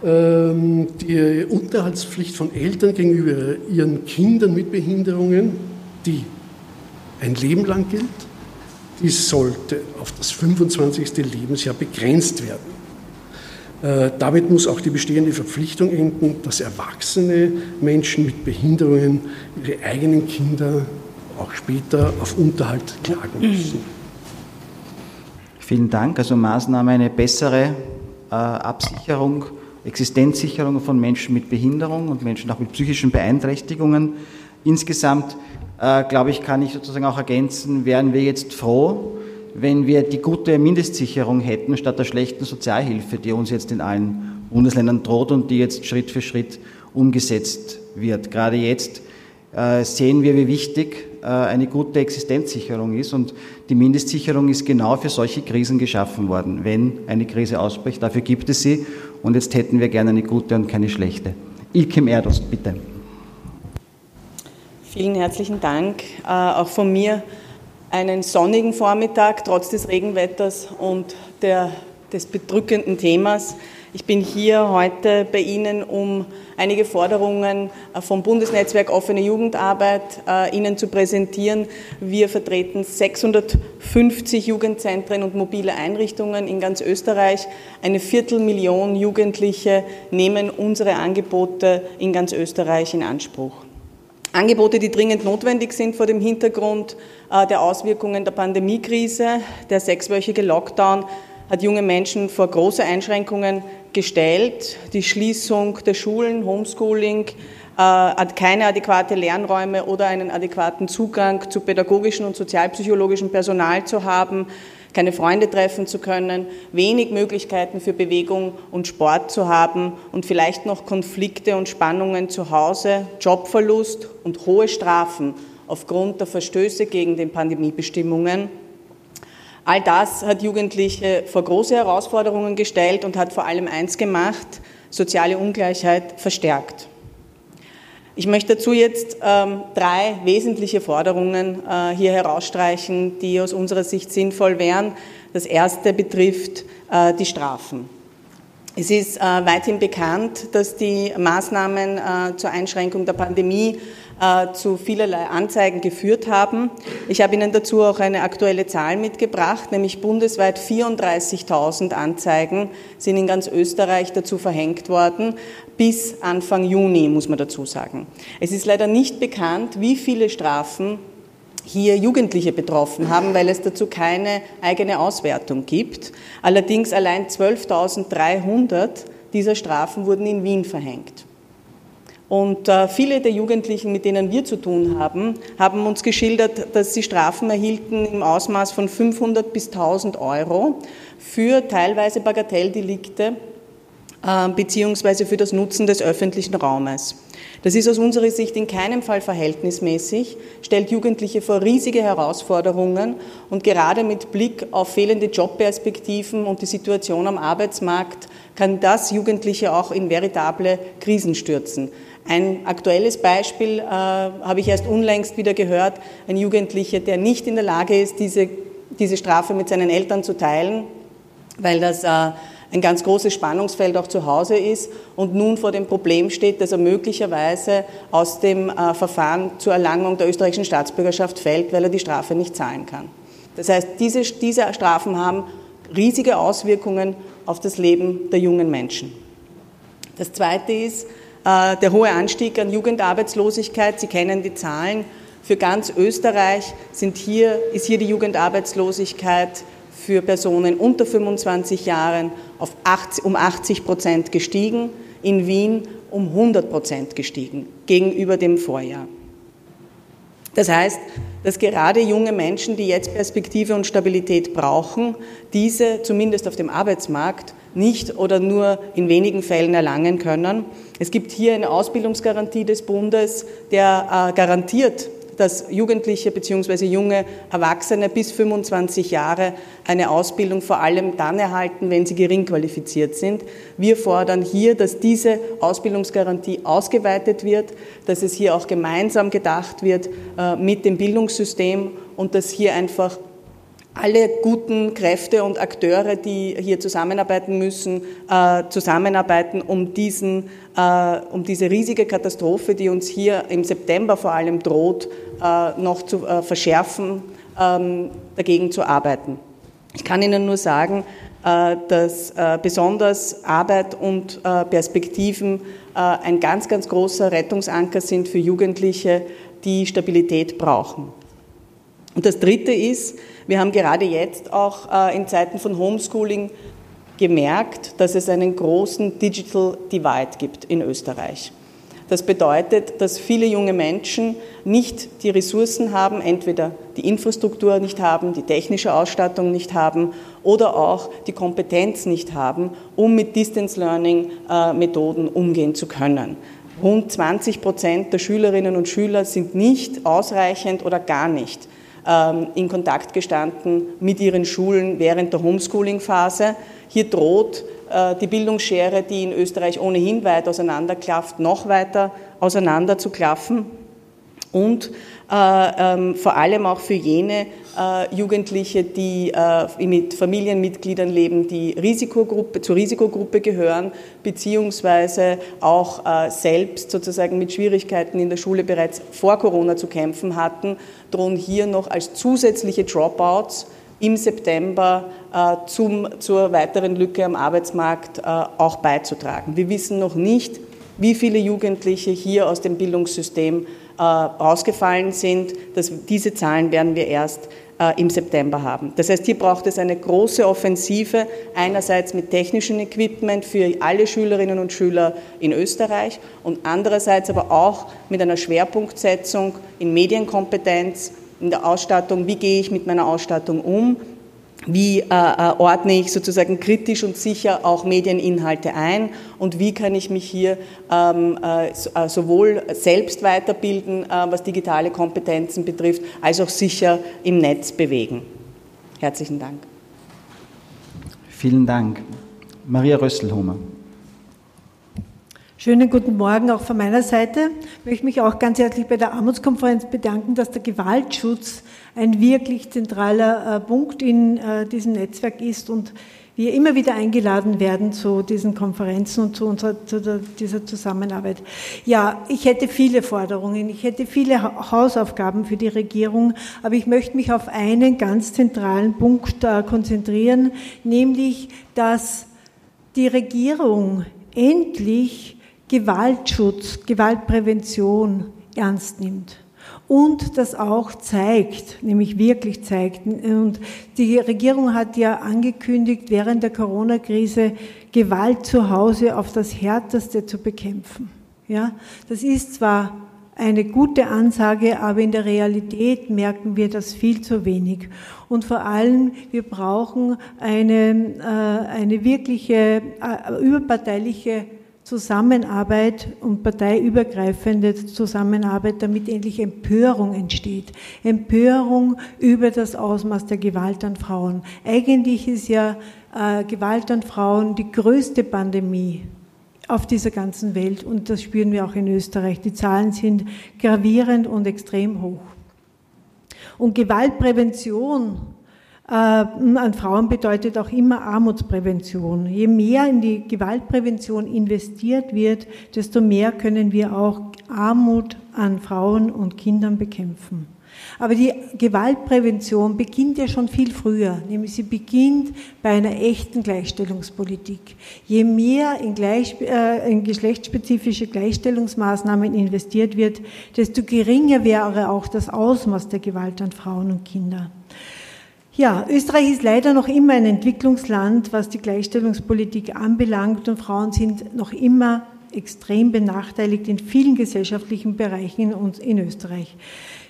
ähm, die Unterhaltspflicht von Eltern gegenüber ihren Kindern mit Behinderungen, die ein Leben lang gilt, die sollte auf das 25. Lebensjahr begrenzt werden. Äh, damit muss auch die bestehende Verpflichtung enden, dass erwachsene Menschen mit Behinderungen ihre eigenen Kinder auch später auf Unterhalt klagen müssen. Vielen Dank. Also Maßnahme eine bessere äh, Absicherung Existenzsicherung von Menschen mit Behinderung und Menschen auch mit psychischen Beeinträchtigungen. Insgesamt, äh, glaube ich, kann ich sozusagen auch ergänzen, wären wir jetzt froh, wenn wir die gute Mindestsicherung hätten, statt der schlechten Sozialhilfe, die uns jetzt in allen Bundesländern droht und die jetzt Schritt für Schritt umgesetzt wird. Gerade jetzt äh, sehen wir, wie wichtig äh, eine gute Existenzsicherung ist und die Mindestsicherung ist genau für solche Krisen geschaffen worden, wenn eine Krise ausbricht. Dafür gibt es sie und jetzt hätten wir gerne eine gute und keine schlechte. Ilkim Erdost, bitte. Vielen herzlichen Dank. Äh, auch von mir einen sonnigen Vormittag, trotz des Regenwetters und der, des bedrückenden Themas. Ich bin hier heute bei Ihnen, um einige Forderungen äh, vom Bundesnetzwerk Offene Jugendarbeit äh, Ihnen zu präsentieren. Wir vertreten 650 Jugendzentren und mobile Einrichtungen in ganz Österreich. Eine Viertelmillion Jugendliche nehmen unsere Angebote in ganz Österreich in Anspruch. Angebote, die dringend notwendig sind vor dem Hintergrund äh, der Auswirkungen der Pandemiekrise. Der sechswöchige Lockdown hat junge Menschen vor große Einschränkungen gestellt. Die Schließung der Schulen, Homeschooling, äh, hat keine adäquate Lernräume oder einen adäquaten Zugang zu pädagogischem und sozialpsychologischem Personal zu haben, keine Freunde treffen zu können, wenig Möglichkeiten für Bewegung und Sport zu haben und vielleicht noch Konflikte und Spannungen zu Hause, Jobverlust und hohe Strafen aufgrund der Verstöße gegen die Pandemiebestimmungen All das hat Jugendliche vor große Herausforderungen gestellt und hat vor allem eins gemacht, soziale Ungleichheit verstärkt. Ich möchte dazu jetzt ähm, drei wesentliche Forderungen äh, hier herausstreichen, die aus unserer Sicht sinnvoll wären. Das erste betrifft äh, die Strafen. Es ist äh, weithin bekannt, dass die Maßnahmen äh, zur Einschränkung der Pandemie zu vielerlei Anzeigen geführt haben. Ich habe Ihnen dazu auch eine aktuelle Zahl mitgebracht, nämlich bundesweit 34.000 Anzeigen sind in ganz Österreich dazu verhängt worden, bis Anfang Juni, muss man dazu sagen. Es ist leider nicht bekannt, wie viele Strafen hier Jugendliche betroffen haben, weil es dazu keine eigene Auswertung gibt. Allerdings allein 12.300 dieser Strafen wurden in Wien verhängt. Und äh, viele der Jugendlichen, mit denen wir zu tun haben, haben uns geschildert, dass sie Strafen erhielten im Ausmaß von 500 bis 1000 Euro für teilweise Bagatelldelikte äh, beziehungsweise für das Nutzen des öffentlichen Raumes. Das ist aus unserer Sicht in keinem Fall verhältnismäßig, stellt Jugendliche vor riesige Herausforderungen und gerade mit Blick auf fehlende Jobperspektiven und die Situation am Arbeitsmarkt kann das Jugendliche auch in veritable Krisen stürzen. Ein aktuelles Beispiel äh, habe ich erst unlängst wieder gehört. Ein Jugendlicher, der nicht in der Lage ist, diese, diese Strafe mit seinen Eltern zu teilen, weil das äh, ein ganz großes Spannungsfeld auch zu Hause ist und nun vor dem Problem steht, dass er möglicherweise aus dem äh, Verfahren zur Erlangung der österreichischen Staatsbürgerschaft fällt, weil er die Strafe nicht zahlen kann. Das heißt, diese, diese Strafen haben riesige Auswirkungen auf das Leben der jungen Menschen. Das Zweite ist, der hohe Anstieg an Jugendarbeitslosigkeit, Sie kennen die Zahlen, für ganz Österreich sind hier, ist hier die Jugendarbeitslosigkeit für Personen unter 25 Jahren auf 80, um 80 Prozent gestiegen, in Wien um 100 Prozent gestiegen gegenüber dem Vorjahr. Das heißt, dass gerade junge Menschen, die jetzt Perspektive und Stabilität brauchen, diese zumindest auf dem Arbeitsmarkt nicht oder nur in wenigen Fällen erlangen können. Es gibt hier eine Ausbildungsgarantie des Bundes, der äh, garantiert, dass Jugendliche bzw. junge Erwachsene bis 25 Jahre eine Ausbildung vor allem dann erhalten, wenn sie gering qualifiziert sind. Wir fordern hier, dass diese Ausbildungsgarantie ausgeweitet wird, dass es hier auch gemeinsam gedacht wird äh, mit dem Bildungssystem und dass hier einfach alle guten Kräfte und Akteure, die hier zusammenarbeiten müssen, äh, zusammenarbeiten, um, diesen, äh, um diese riesige Katastrophe, die uns hier im September vor allem droht, äh, noch zu verschärfen, ähm, dagegen zu arbeiten. Ich kann Ihnen nur sagen, dass besonders Arbeit und Perspektiven ein ganz, ganz großer Rettungsanker sind für Jugendliche, die Stabilität brauchen. Und das Dritte ist, wir haben gerade jetzt auch äh, in Zeiten von Homeschooling gemerkt, dass es einen großen Digital Divide gibt in Österreich. Das bedeutet, dass viele junge Menschen nicht die Ressourcen haben, entweder die Infrastruktur nicht haben, die technische Ausstattung nicht haben oder auch die Kompetenz nicht haben, um mit Distance Learning äh, Methoden umgehen zu können. Rund 20 Prozent der Schülerinnen und Schüler sind nicht ausreichend oder gar nicht in Kontakt gestanden mit ihren Schulen während der Homeschooling-Phase. Hier droht äh, die Bildungsschere, die in Österreich ohnehin weit auseinanderklafft, noch weiter auseinanderzuklaffen. Und äh, ähm, vor allem auch für jene äh, Jugendliche, die äh, mit Familienmitgliedern leben, die Risikogruppe, zur Risikogruppe gehören, beziehungsweise auch äh, selbst sozusagen mit Schwierigkeiten in der Schule bereits vor Corona zu kämpfen hatten, drohen hier noch als zusätzliche Dropouts im September äh, zum, zur weiteren Lücke am Arbeitsmarkt äh, auch beizutragen. Wir wissen noch nicht, wie viele Jugendliche hier aus dem Bildungssystem äh, rausgefallen sind. Das, diese Zahlen werden wir erst äh, im September haben. Das heißt, hier braucht es eine große Offensive, einerseits mit technischem Equipment für alle Schülerinnen und Schüler in Österreich und andererseits aber auch mit einer Schwerpunktsetzung in Medienkompetenz, in der Ausstattung, wie gehe ich mit meiner Ausstattung um, wie äh, äh, ordne ich sozusagen kritisch und sicher auch Medieninhalte ein und wie kann ich mich hier ähm, äh, äh, sowohl selbst weiterbilden, äh, was digitale Kompetenzen betrifft, als auch sicher im Netz bewegen. Herzlichen Dank. Vielen Dank. Maria Rösselhomer. Schönen guten Morgen auch von meiner Seite. Ich möchte mich auch ganz herzlich bei der Armutskonferenz bedanken, dass der Gewaltschutz ein wirklich zentraler äh, Punkt in äh, diesem Netzwerk ist und wir immer wieder eingeladen werden zu diesen Konferenzen und zu, unserer, zu dieser Zusammenarbeit. Ja, ich hätte viele Forderungen, ich hätte viele Hausaufgaben für die Regierung, aber ich möchte mich auf einen ganz zentralen Punkt äh, konzentrieren, nämlich, dass die Regierung endlich Gewaltschutz, Gewaltprävention ernst nimmt und das auch zeigt, nämlich wirklich zeigt. Und die Regierung hat ja angekündigt, während der Corona-Krise Gewalt zu Hause auf das Härteste zu bekämpfen. Ja, das ist zwar eine gute Ansage, aber in der Realität merken wir das viel zu wenig. Und vor allem, wir brauchen eine, äh, eine wirkliche äh, überparteiliche Zusammenarbeit und parteiübergreifende Zusammenarbeit, damit endlich Empörung entsteht. Empörung über das Ausmaß der Gewalt an Frauen. Eigentlich ist ja äh, Gewalt an Frauen die größte Pandemie auf dieser ganzen Welt und das spüren wir auch in Österreich. Die Zahlen sind gravierend und extrem hoch. Und Gewaltprävention an Frauen bedeutet auch immer Armutsprävention. Je mehr in die Gewaltprävention investiert wird, desto mehr können wir auch Armut an Frauen und Kindern bekämpfen. Aber die Gewaltprävention beginnt ja schon viel früher, nämlich sie beginnt bei einer echten Gleichstellungspolitik. Je mehr in, gleich, äh, in geschlechtsspezifische Gleichstellungsmaßnahmen investiert wird, desto geringer wäre auch das Ausmaß der Gewalt an Frauen und Kinder. Ja, Österreich ist leider noch immer ein Entwicklungsland, was die Gleichstellungspolitik anbelangt und Frauen sind noch immer extrem benachteiligt in vielen gesellschaftlichen Bereichen in Österreich.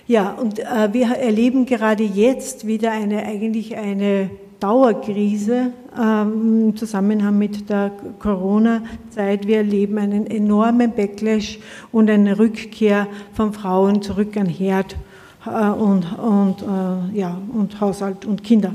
Ja, und äh, wir erleben gerade jetzt wieder eine eigentlich eine Dauerkrise ähm, im Zusammenhang mit der Corona-Zeit. Wir erleben einen enormen Backlash und eine Rückkehr von Frauen zurück an Herd und, und, äh, ja, und Haushalt und Kinder.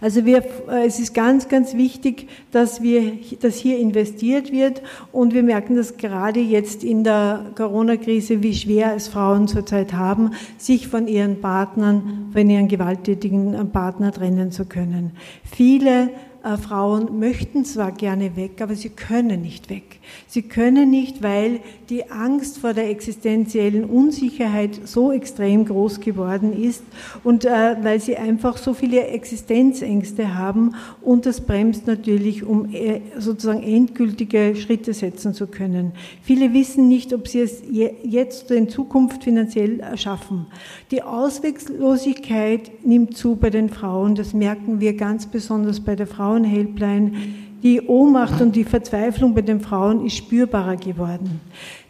Also wir, äh, es ist ganz, ganz wichtig, dass, wir, dass hier investiert wird und wir merken das gerade jetzt in der Corona-Krise, wie schwer es Frauen zurzeit haben, sich von ihren Partnern, von ihren gewalttätigen Partner trennen zu können. Viele äh, Frauen möchten zwar gerne weg, aber sie können nicht weg. Sie können nicht, weil die Angst vor der existenziellen Unsicherheit so extrem groß geworden ist und äh, weil sie einfach so viele Existenzängste haben und das bremst natürlich, um äh, sozusagen endgültige Schritte setzen zu können. Viele wissen nicht, ob sie es jetzt oder in Zukunft finanziell schaffen. Die Ausweglosigkeit nimmt zu bei den Frauen, das merken wir ganz besonders bei der Frau Frauenhelpline, die Ohnmacht und die Verzweiflung bei den Frauen ist spürbarer geworden.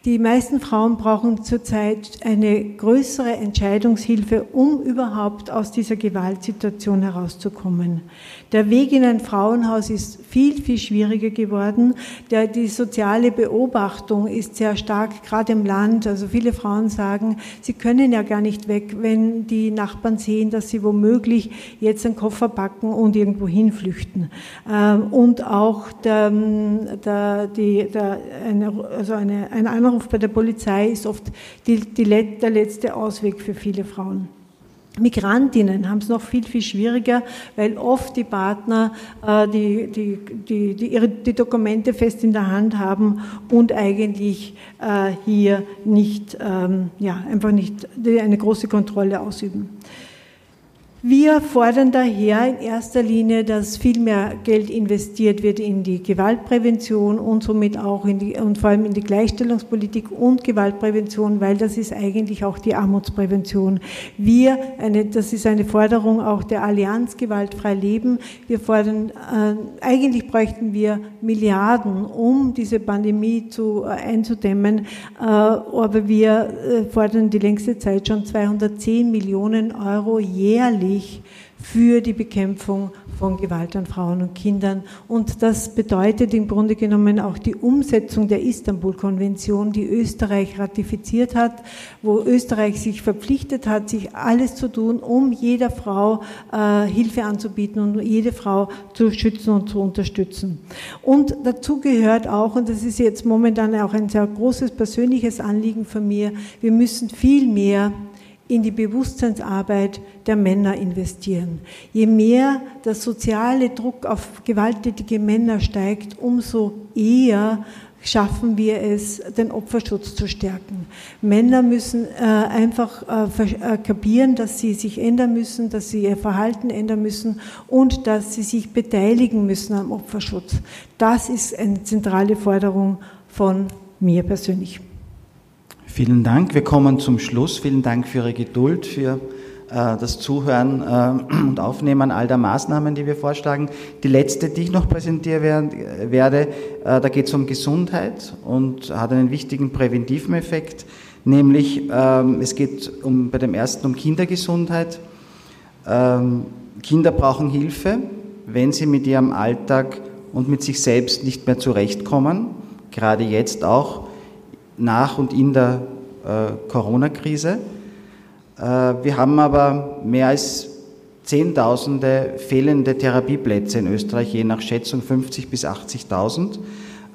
Die meisten Frauen brauchen zurzeit eine größere Entscheidungshilfe, um überhaupt aus dieser Gewaltsituation herauszukommen. Der Weg in ein Frauenhaus ist viel, viel schwieriger geworden. Der, die soziale Beobachtung ist sehr stark, gerade im Land. Also viele Frauen sagen, sie können ja gar nicht weg, wenn die Nachbarn sehen, dass sie womöglich jetzt einen Koffer packen und irgendwo hinflüchten. Ähm, und auch der, der, die, der, eine, also eine, ein Anruf bei der Polizei ist oft die, die, der letzte Ausweg für viele Frauen. Migrantinnen haben es noch viel, viel schwieriger, weil oft die Partner äh, die, die, die, die, ihre, die Dokumente fest in der Hand haben und eigentlich äh, hier nicht, ähm, ja, einfach nicht eine große Kontrolle ausüben. Wir fordern daher in erster Linie, dass viel mehr Geld investiert wird in die Gewaltprävention und somit auch in die, und vor allem in die Gleichstellungspolitik und Gewaltprävention, weil das ist eigentlich auch die Armutsprävention. Wir, eine, das ist eine Forderung auch der Allianz Gewaltfrei Leben. Wir fordern, äh, eigentlich bräuchten wir Milliarden, um diese Pandemie zu, äh, einzudämmen, äh, aber wir äh, fordern die längste Zeit schon 210 Millionen Euro jährlich wichtig für die Bekämpfung von Gewalt an Frauen und Kindern. Und das bedeutet im Grunde genommen auch die Umsetzung der Istanbul-Konvention, die Österreich ratifiziert hat, wo Österreich sich verpflichtet hat, sich alles zu tun, um jeder Frau äh, Hilfe anzubieten und jede Frau zu schützen und zu unterstützen. Und dazu gehört auch, und das ist jetzt momentan auch ein sehr großes persönliches Anliegen von mir, wir müssen viel mehr in die Bewusstseinsarbeit der Männer investieren. Je mehr der soziale Druck auf gewalttätige Männer steigt, umso eher schaffen wir es, den Opferschutz zu stärken. Männer müssen äh, einfach äh, äh, kapieren, dass sie sich ändern müssen, dass sie ihr Verhalten ändern müssen und dass sie sich beteiligen müssen am Opferschutz. Das ist eine zentrale Forderung von mir persönlich. Vielen Dank. Wir kommen zum Schluss. Vielen Dank für Ihre Geduld, für äh, das Zuhören äh, und Aufnehmen all der Maßnahmen, die wir vorschlagen. Die letzte, die ich noch präsentieren werde, äh, da geht es um Gesundheit und hat einen wichtigen präventiven Effekt, nämlich ähm, es geht um, bei dem ersten um Kindergesundheit. Ähm, Kinder brauchen Hilfe, wenn sie mit ihrem Alltag und mit sich selbst nicht mehr zurechtkommen, gerade jetzt auch nach und in der äh, Corona-Krise. Äh, wir haben aber mehr als Zehntausende fehlende Therapieplätze in Österreich, je nach Schätzung 50 bis 80.000. Äh,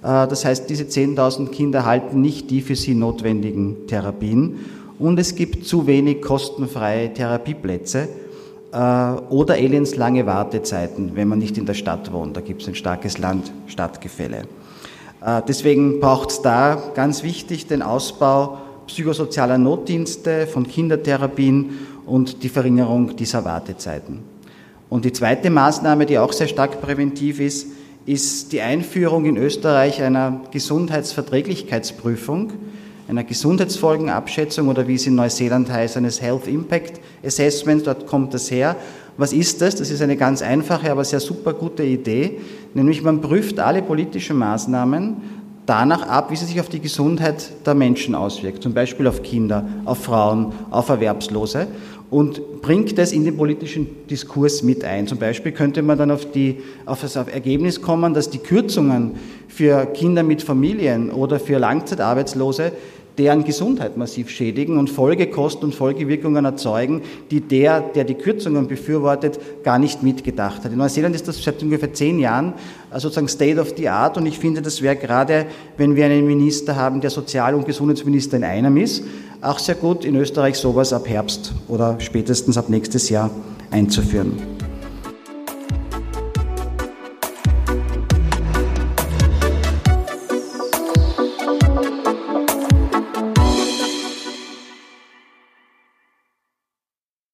das heißt, diese 10.000 Kinder erhalten nicht die für sie notwendigen Therapien und es gibt zu wenig kostenfreie Therapieplätze oder lange Wartezeiten, wenn man nicht in der Stadt wohnt. Da gibt es ein starkes Land-Stadtgefälle. Deswegen braucht es da ganz wichtig den Ausbau psychosozialer Notdienste, von Kindertherapien und die Verringerung dieser Wartezeiten. Und die zweite Maßnahme, die auch sehr stark präventiv ist, ist die Einführung in Österreich einer Gesundheitsverträglichkeitsprüfung, einer Gesundheitsfolgenabschätzung oder wie es in Neuseeland heißt, eines Health Impact Assessments, dort kommt das her. Was ist das? Das ist eine ganz einfache, aber sehr super gute Idee, nämlich man prüft alle politischen Maßnahmen danach ab, wie sie sich auf die Gesundheit der Menschen auswirkt, zum Beispiel auf Kinder, auf Frauen, auf Erwerbslose und bringt das in den politischen Diskurs mit ein. Zum Beispiel könnte man dann auf, die, auf das Ergebnis kommen, dass die Kürzungen für Kinder mit Familien oder für Langzeitarbeitslose deren Gesundheit massiv schädigen und Folgekosten und Folgewirkungen erzeugen, die der, der die Kürzungen befürwortet, gar nicht mitgedacht hat. In Neuseeland ist das seit ungefähr zehn Jahren äh, sozusagen State of the Art und ich finde, das wäre gerade, wenn wir einen Minister haben, der Sozial- und Gesundheitsminister in einem ist, auch sehr gut in Österreich sowas ab Herbst oder spätestens ab nächstes Jahr einzuführen.